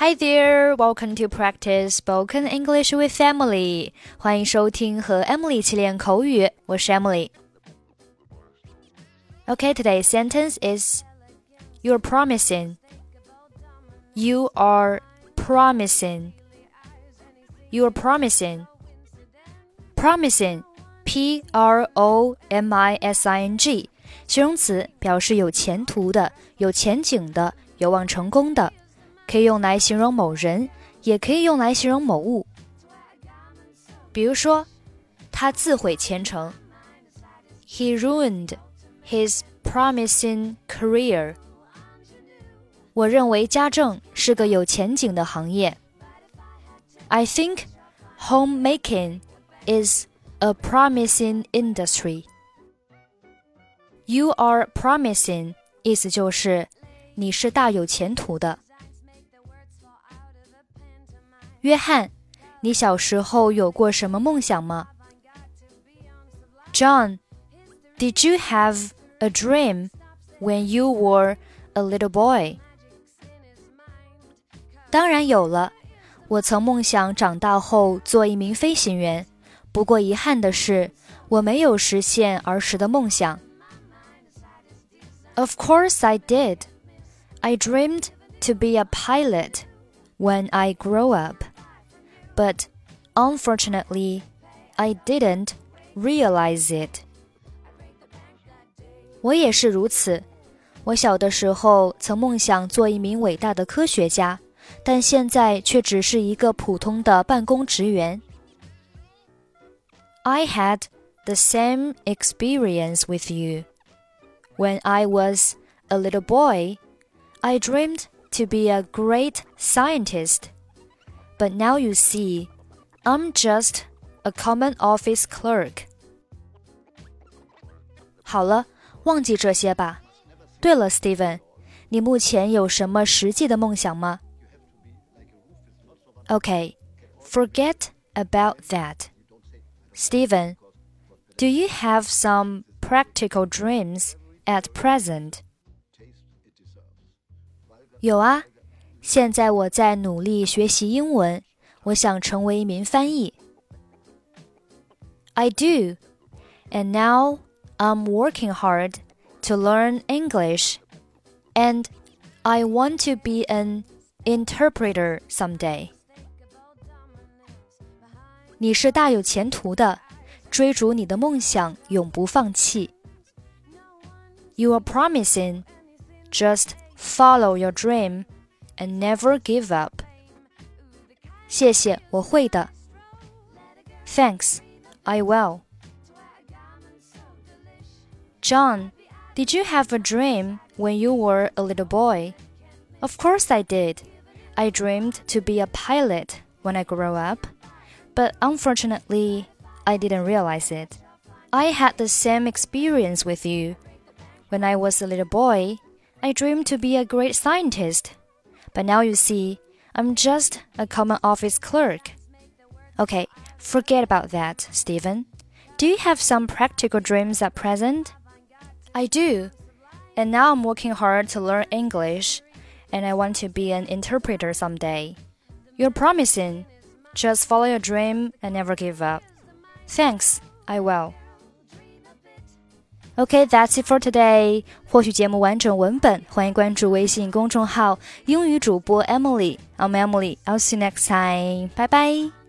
Hi there, welcome to practice spoken English with Emily. 欢迎收听和 Emily 一起练口语，我是 Emily。Okay, today's sentence is You're promising. You are promising. You are promising. Promising, P R O M I S I N G，形容词，表示有前途的、有前景的、有望成功的。 可以用来形容某人，也可以用来形容某物。比如说，他自毁前程。He ruined his promising career. 我认为家政是个有前景的行业。I think homemaking is a promising industry. You are promising，意思就是你是大有前途的。 约翰，你小时候有过什么梦想吗？John, did you have a dream when you were a little boy? 当然有了，我曾梦想长大后做一名飞行员。不过遗憾的是，我没有实现儿时的梦想。Of course I did. I dreamed to be a pilot when I grow up but unfortunately, I didn't realize it. 我也是如此。我小的时候曾梦想做一名伟大的科学家，但现在却只是一个普通的办公职员。I had the same experience with you. When I was a little boy, I dreamed to be a great scientist. But now you see, I'm just a common office clerk. 好了，忘记这些吧。对了，Steven，你目前有什么实际的梦想吗？Okay, forget about that. Steven, do you have some practical dreams at present? 有啊。 现在我在努力学习英文，我想成为一名翻译。I do, and now I'm working hard to learn English, and I want to be an interpreter someday. 你是大有前途的，追逐你的梦想，永不放弃。You are promising. Just follow your dream and never give up. 谢谢，我会的。Thanks, I will. John, did you have a dream when you were a little boy? Of course I did. I dreamed to be a pilot when I grew up, but unfortunately, I didn't realize it. I had the same experience with you. When I was a little boy, I dreamed to be a great scientist but now you see, I'm just a common office clerk. Okay, forget about that, Steven. Do you have some practical dreams at present? I do. And now I'm working hard to learn English, and I want to be an interpreter someday. You're promising. Just follow your dream and never give up. Thanks, I will. Okay, that's it for today. 获取节目完整文本，欢迎关注微信公众号“英语主播 Emily”。I'm Emily. I'll see you next time. Bye bye.